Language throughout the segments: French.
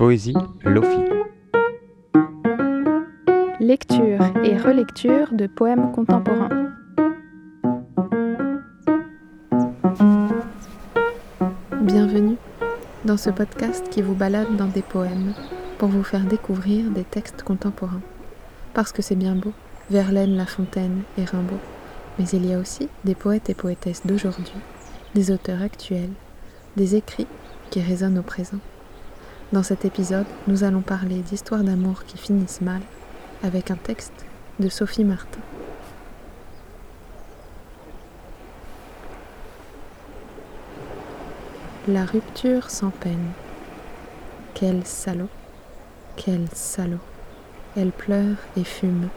Poésie Lofi. Lecture et relecture de poèmes contemporains. Bienvenue dans ce podcast qui vous balade dans des poèmes pour vous faire découvrir des textes contemporains. Parce que c'est bien beau, Verlaine, La Fontaine et Rimbaud. Mais il y a aussi des poètes et poétesses d'aujourd'hui, des auteurs actuels, des écrits qui résonnent au présent. Dans cet épisode, nous allons parler d'histoires d'amour qui finissent mal avec un texte de Sophie Martin. La rupture sans peine. Quel salaud, quel salaud. Elle pleure et fume.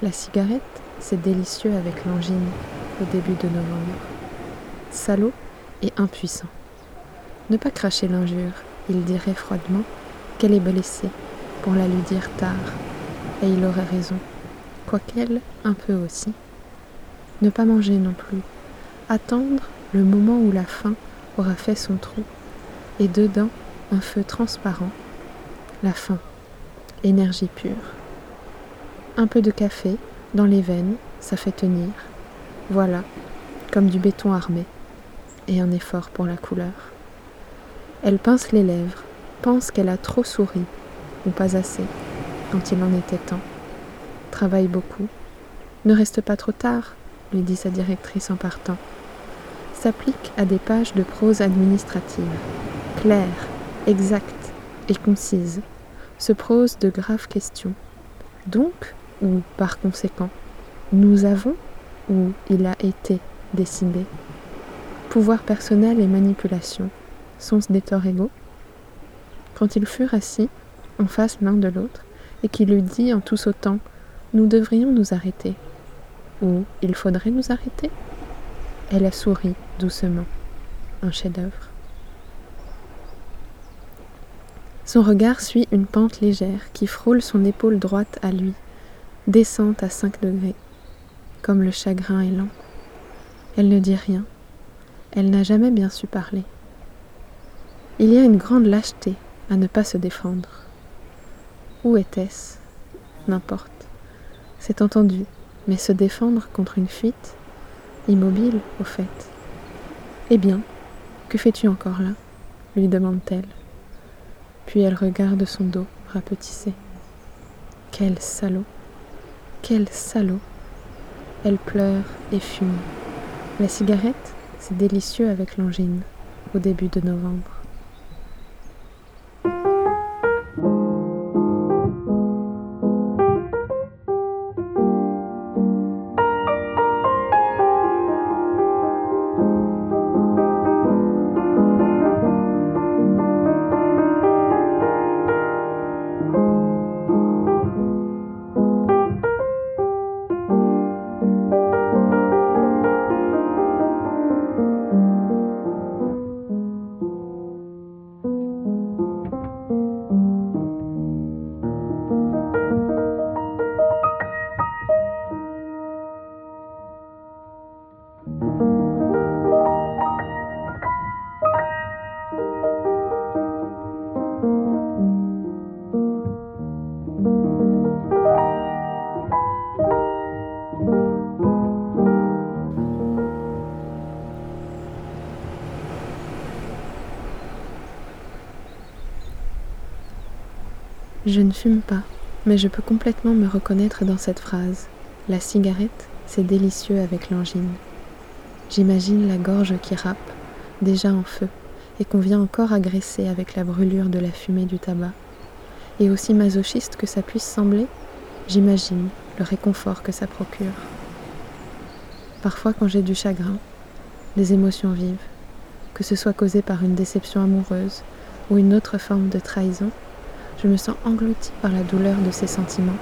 La cigarette, c'est délicieux avec l'angine au début de novembre. Salaud et impuissant. Ne pas cracher l'injure, il dirait froidement qu'elle est blessée pour la lui dire tard, et il aurait raison, quoiqu'elle un peu aussi. Ne pas manger non plus, attendre le moment où la faim aura fait son trou, et dedans un feu transparent, la faim, énergie pure. Un peu de café dans les veines, ça fait tenir, voilà, comme du béton armé, et un effort pour la couleur. Elle pince les lèvres, pense qu'elle a trop souri, ou pas assez, quand il en était temps. Travaille beaucoup. Ne reste pas trop tard, lui dit sa directrice en partant. S'applique à des pages de prose administrative, claires, exactes et concises. Se prose de graves questions. Donc, ou par conséquent, nous avons ou il a été décidé. Pouvoir personnel et manipulation des torts égaux Quand ils furent assis, en face l'un de l'autre, et qu'il lui dit en tout sautant Nous devrions nous arrêter. Ou Il faudrait nous arrêter? Elle a souri doucement. Un chef-d'œuvre. Son regard suit une pente légère qui frôle son épaule droite à lui, descente à cinq degrés, comme le chagrin est lent. Elle ne dit rien. Elle n'a jamais bien su parler. Il y a une grande lâcheté à ne pas se défendre. Où était-ce? N'importe. C'est entendu, mais se défendre contre une fuite Immobile, au fait. Eh bien, que fais-tu encore là? lui demande-t-elle. Puis elle regarde son dos rapetissé. Quel salaud Quel salaud Elle pleure et fume. La cigarette, c'est délicieux avec l'angine, au début de novembre. Je ne fume pas, mais je peux complètement me reconnaître dans cette phrase. La cigarette, c'est délicieux avec l'angine. J'imagine la gorge qui râpe, déjà en feu, et qu'on vient encore agresser avec la brûlure de la fumée du tabac. Et aussi masochiste que ça puisse sembler, j'imagine le réconfort que ça procure. Parfois quand j'ai du chagrin, des émotions vives, que ce soit causé par une déception amoureuse ou une autre forme de trahison, je me sens engloutie par la douleur de ces sentiments.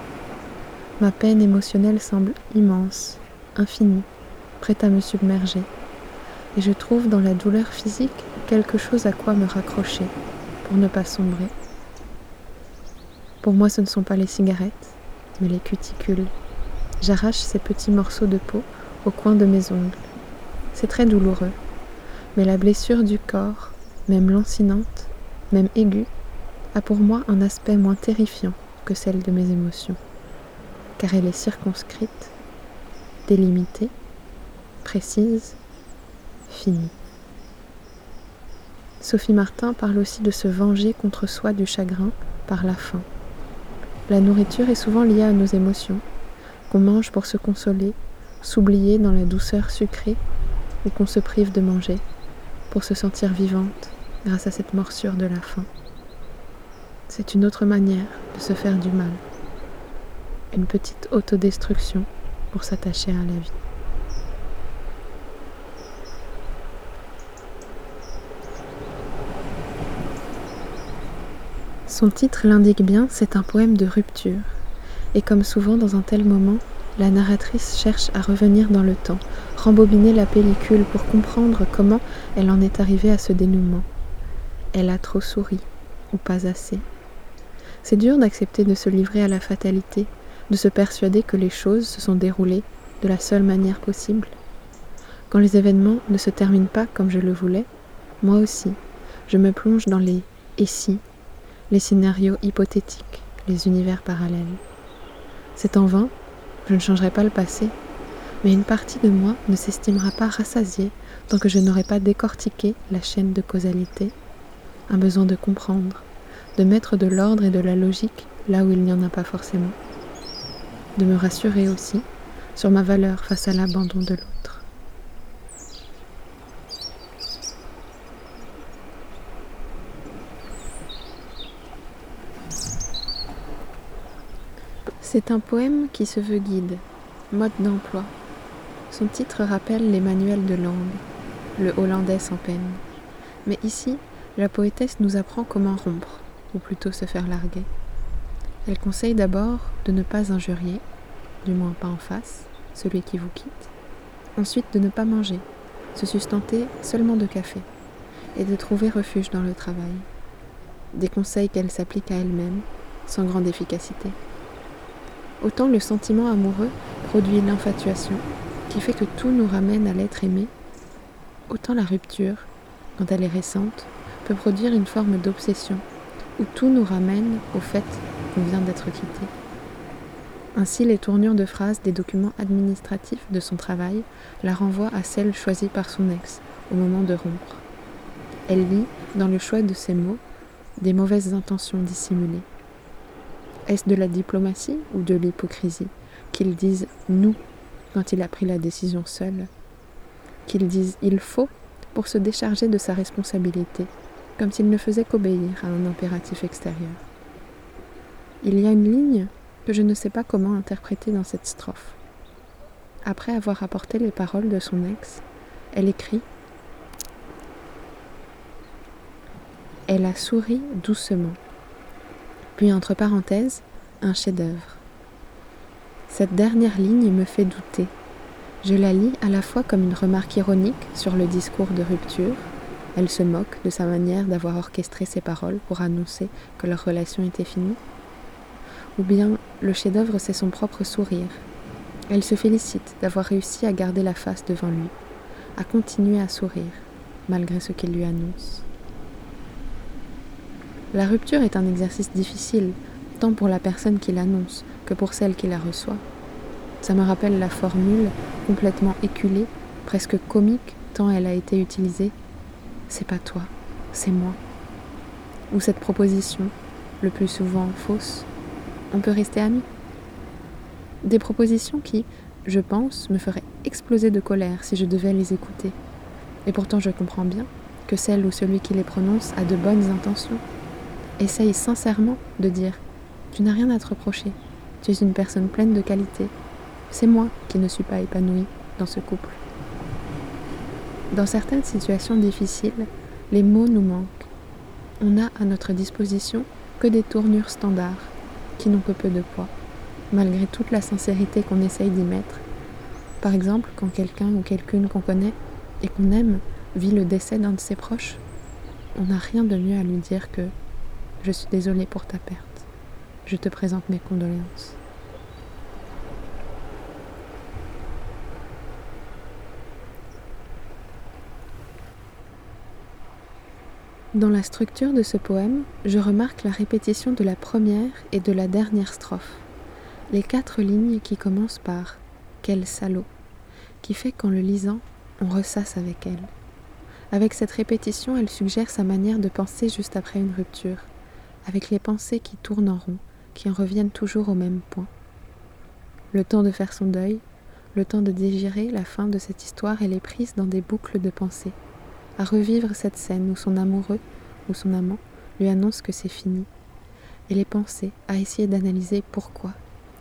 Ma peine émotionnelle semble immense, infinie, prête à me submerger. Et je trouve dans la douleur physique quelque chose à quoi me raccrocher pour ne pas sombrer. Pour moi, ce ne sont pas les cigarettes, mais les cuticules. J'arrache ces petits morceaux de peau au coin de mes ongles. C'est très douloureux, mais la blessure du corps, même lancinante, même aiguë, a pour moi un aspect moins terrifiant que celle de mes émotions, car elle est circonscrite, délimitée, précise, finie. Sophie Martin parle aussi de se venger contre soi du chagrin par la faim. La nourriture est souvent liée à nos émotions, qu'on mange pour se consoler, s'oublier dans la douceur sucrée, ou qu'on se prive de manger pour se sentir vivante grâce à cette morsure de la faim. C'est une autre manière de se faire du mal, une petite autodestruction pour s'attacher à la vie. Son titre l'indique bien, c'est un poème de rupture. Et comme souvent dans un tel moment, la narratrice cherche à revenir dans le temps, rembobiner la pellicule pour comprendre comment elle en est arrivée à ce dénouement. Elle a trop souri, ou pas assez. C'est dur d'accepter de se livrer à la fatalité, de se persuader que les choses se sont déroulées de la seule manière possible. Quand les événements ne se terminent pas comme je le voulais, moi aussi, je me plonge dans les et si les scénarios hypothétiques, les univers parallèles. C'est en vain, je ne changerai pas le passé, mais une partie de moi ne s'estimera pas rassasiée tant que je n'aurai pas décortiqué la chaîne de causalité, un besoin de comprendre, de mettre de l'ordre et de la logique là où il n'y en a pas forcément, de me rassurer aussi sur ma valeur face à l'abandon de l'autre. C'est un poème qui se veut guide, mode d'emploi. Son titre rappelle les manuels de langue, le hollandais sans peine. Mais ici, la poétesse nous apprend comment rompre, ou plutôt se faire larguer. Elle conseille d'abord de ne pas injurier, du moins pas en face, celui qui vous quitte. Ensuite, de ne pas manger, se sustenter seulement de café, et de trouver refuge dans le travail. Des conseils qu'elle s'applique à elle-même, sans grande efficacité. Autant le sentiment amoureux produit l'infatuation, qui fait que tout nous ramène à l'être aimé, autant la rupture, quand elle est récente, peut produire une forme d'obsession, où tout nous ramène au fait qu'on vient d'être quitté. Ainsi, les tournures de phrases des documents administratifs de son travail la renvoient à celles choisies par son ex au moment de rompre. Elle lit, dans le choix de ses mots, des mauvaises intentions dissimulées. Est-ce de la diplomatie ou de l'hypocrisie Qu'ils disent nous quand il a pris la décision seul? Qu'ils disent il faut pour se décharger de sa responsabilité, comme s'il ne faisait qu'obéir à un impératif extérieur. Il y a une ligne que je ne sais pas comment interpréter dans cette strophe. Après avoir apporté les paroles de son ex, elle écrit Elle a souri doucement puis entre parenthèses, un chef-d'œuvre. Cette dernière ligne me fait douter. Je la lis à la fois comme une remarque ironique sur le discours de rupture. Elle se moque de sa manière d'avoir orchestré ses paroles pour annoncer que leur relation était finie. Ou bien le chef-d'œuvre, c'est son propre sourire. Elle se félicite d'avoir réussi à garder la face devant lui, à continuer à sourire, malgré ce qu'il lui annonce. La rupture est un exercice difficile, tant pour la personne qui l'annonce que pour celle qui la reçoit. Ça me rappelle la formule, complètement éculée, presque comique tant elle a été utilisée. C'est pas toi, c'est moi. Ou cette proposition, le plus souvent fausse. On peut rester amis. Des propositions qui, je pense, me feraient exploser de colère si je devais les écouter. Et pourtant je comprends bien que celle ou celui qui les prononce a de bonnes intentions essaye sincèrement de dire Tu n'as rien à te reprocher, tu es une personne pleine de qualités. C'est moi qui ne suis pas épanouie dans ce couple. Dans certaines situations difficiles, les mots nous manquent. On n'a à notre disposition que des tournures standards qui n'ont que peu de poids, malgré toute la sincérité qu'on essaye d'y mettre. Par exemple, quand quelqu'un ou quelqu'une qu'on connaît et qu'on aime vit le décès d'un de ses proches, on n'a rien de mieux à lui dire que je suis désolée pour ta perte. Je te présente mes condoléances. Dans la structure de ce poème, je remarque la répétition de la première et de la dernière strophe, les quatre lignes qui commencent par Quel salaud, qui fait qu'en le lisant, on ressasse avec elle. Avec cette répétition, elle suggère sa manière de penser juste après une rupture, avec les pensées qui tournent en rond, qui en reviennent toujours au même point. Le temps de faire son deuil, le temps de digérer la fin de cette histoire, elle est prise dans des boucles de pensées, à revivre cette scène où son amoureux ou son amant lui annonce que c'est fini. Et les pensées à essayer d'analyser pourquoi,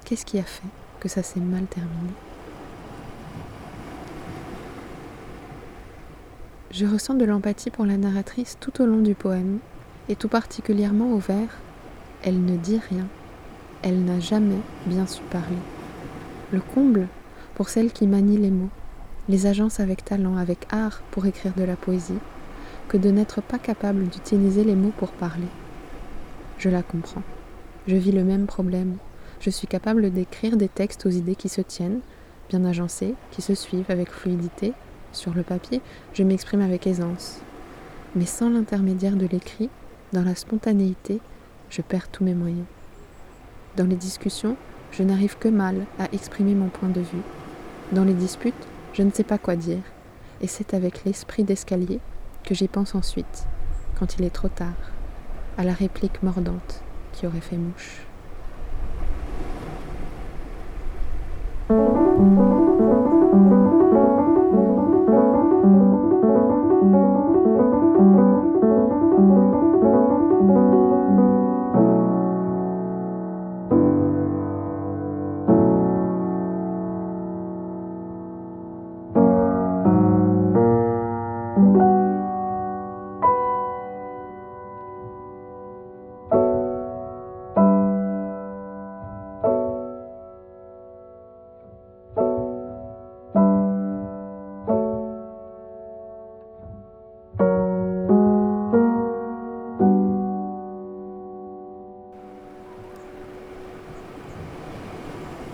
qu'est-ce qui a fait que ça s'est mal terminé? Je ressens de l'empathie pour la narratrice tout au long du poème, et tout particulièrement au vers Elle ne dit rien, elle n'a jamais bien su parler. Le comble pour celle qui manie les mots, les agences avec talent, avec art pour écrire de la poésie, que de n'être pas capable d'utiliser les mots pour parler. Je la comprends. Je vis le même problème. Je suis capable d'écrire des textes aux idées qui se tiennent, bien agencés, qui se suivent avec fluidité, sur le papier, je m'exprime avec aisance. Mais sans l'intermédiaire de l'écrit, dans la spontanéité, je perds tous mes moyens. Dans les discussions, je n'arrive que mal à exprimer mon point de vue. Dans les disputes, je ne sais pas quoi dire. Et c'est avec l'esprit d'escalier que j'y pense ensuite, quand il est trop tard, à la réplique mordante qui aurait fait mouche.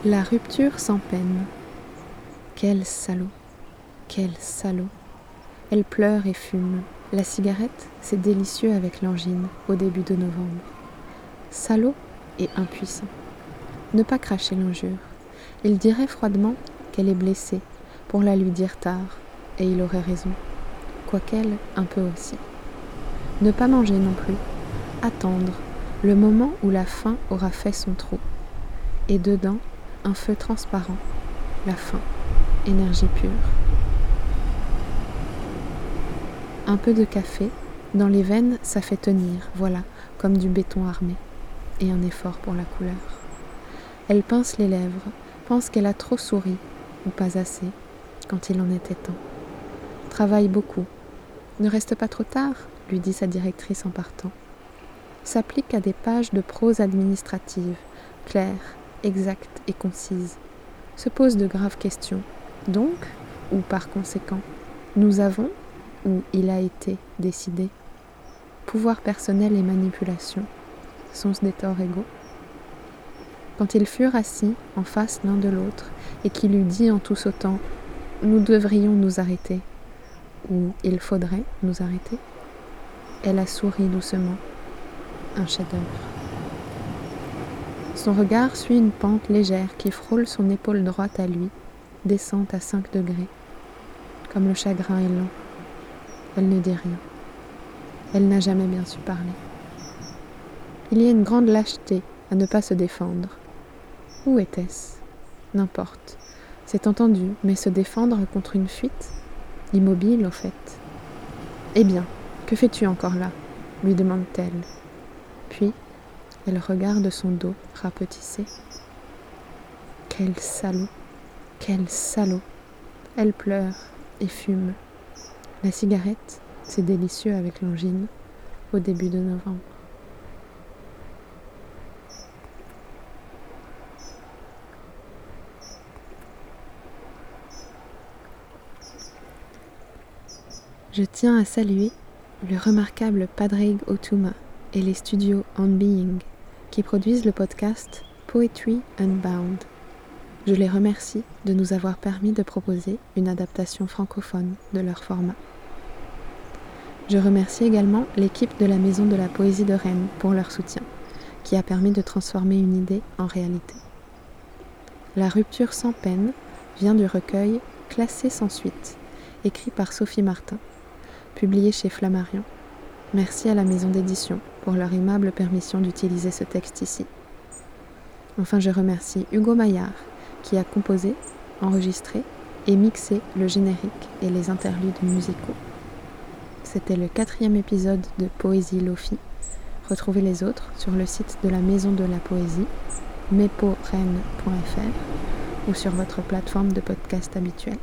La rupture sans peine. Quel salaud, quel salaud. Elle pleure et fume. La cigarette, c'est délicieux avec l'angine au début de novembre. Salaud et impuissant. Ne pas cracher l'injure. Il dirait froidement qu'elle est blessée pour la lui dire tard, et il aurait raison, quoiqu'elle un peu aussi. Ne pas manger non plus. Attendre le moment où la faim aura fait son trou. Et dedans, un feu transparent, la faim, énergie pure. Un peu de café, dans les veines, ça fait tenir, voilà, comme du béton armé, et un effort pour la couleur. Elle pince les lèvres, pense qu'elle a trop souri, ou pas assez, quand il en était temps. Travaille beaucoup. Ne reste pas trop tard, lui dit sa directrice en partant. S'applique à des pages de prose administrative, claires, exacte et concise, se pose de graves questions. Donc, ou par conséquent, nous avons, ou il a été décidé, pouvoir personnel et manipulation, sont-ce des torts égaux? Quand ils furent assis en face l'un de l'autre et qu'il eut dit en tout sautant Nous devrions nous arrêter ou Il faudrait nous arrêter, elle a souri doucement, un chef-d'œuvre. Son regard suit une pente légère qui frôle son épaule droite à lui, descente à 5 degrés. Comme le chagrin est lent. Elle ne dit rien. Elle n'a jamais bien su parler. Il y a une grande lâcheté à ne pas se défendre. Où était-ce? N'importe. C'est entendu, mais se défendre contre une fuite? Immobile, au fait. Eh bien, que fais-tu encore là? lui demande-t-elle. Puis, elle regarde son dos rapetissé. Quel salaud, quel salaud. Elle pleure et fume. La cigarette, c'est délicieux avec l'angine au début de novembre. Je tiens à saluer le remarquable Padraig Otuma et les studios On Being qui produisent le podcast Poetry Unbound. Je les remercie de nous avoir permis de proposer une adaptation francophone de leur format. Je remercie également l'équipe de la Maison de la Poésie de Rennes pour leur soutien, qui a permis de transformer une idée en réalité. La rupture sans peine vient du recueil Classé sans suite, écrit par Sophie Martin, publié chez Flammarion. Merci à la maison d'édition pour leur aimable permission d'utiliser ce texte ici. Enfin, je remercie Hugo Maillard qui a composé, enregistré et mixé le générique et les interludes musicaux. C'était le quatrième épisode de Poésie Lofi. Retrouvez les autres sur le site de la Maison de la Poésie, meporennes.fr ou sur votre plateforme de podcast habituelle.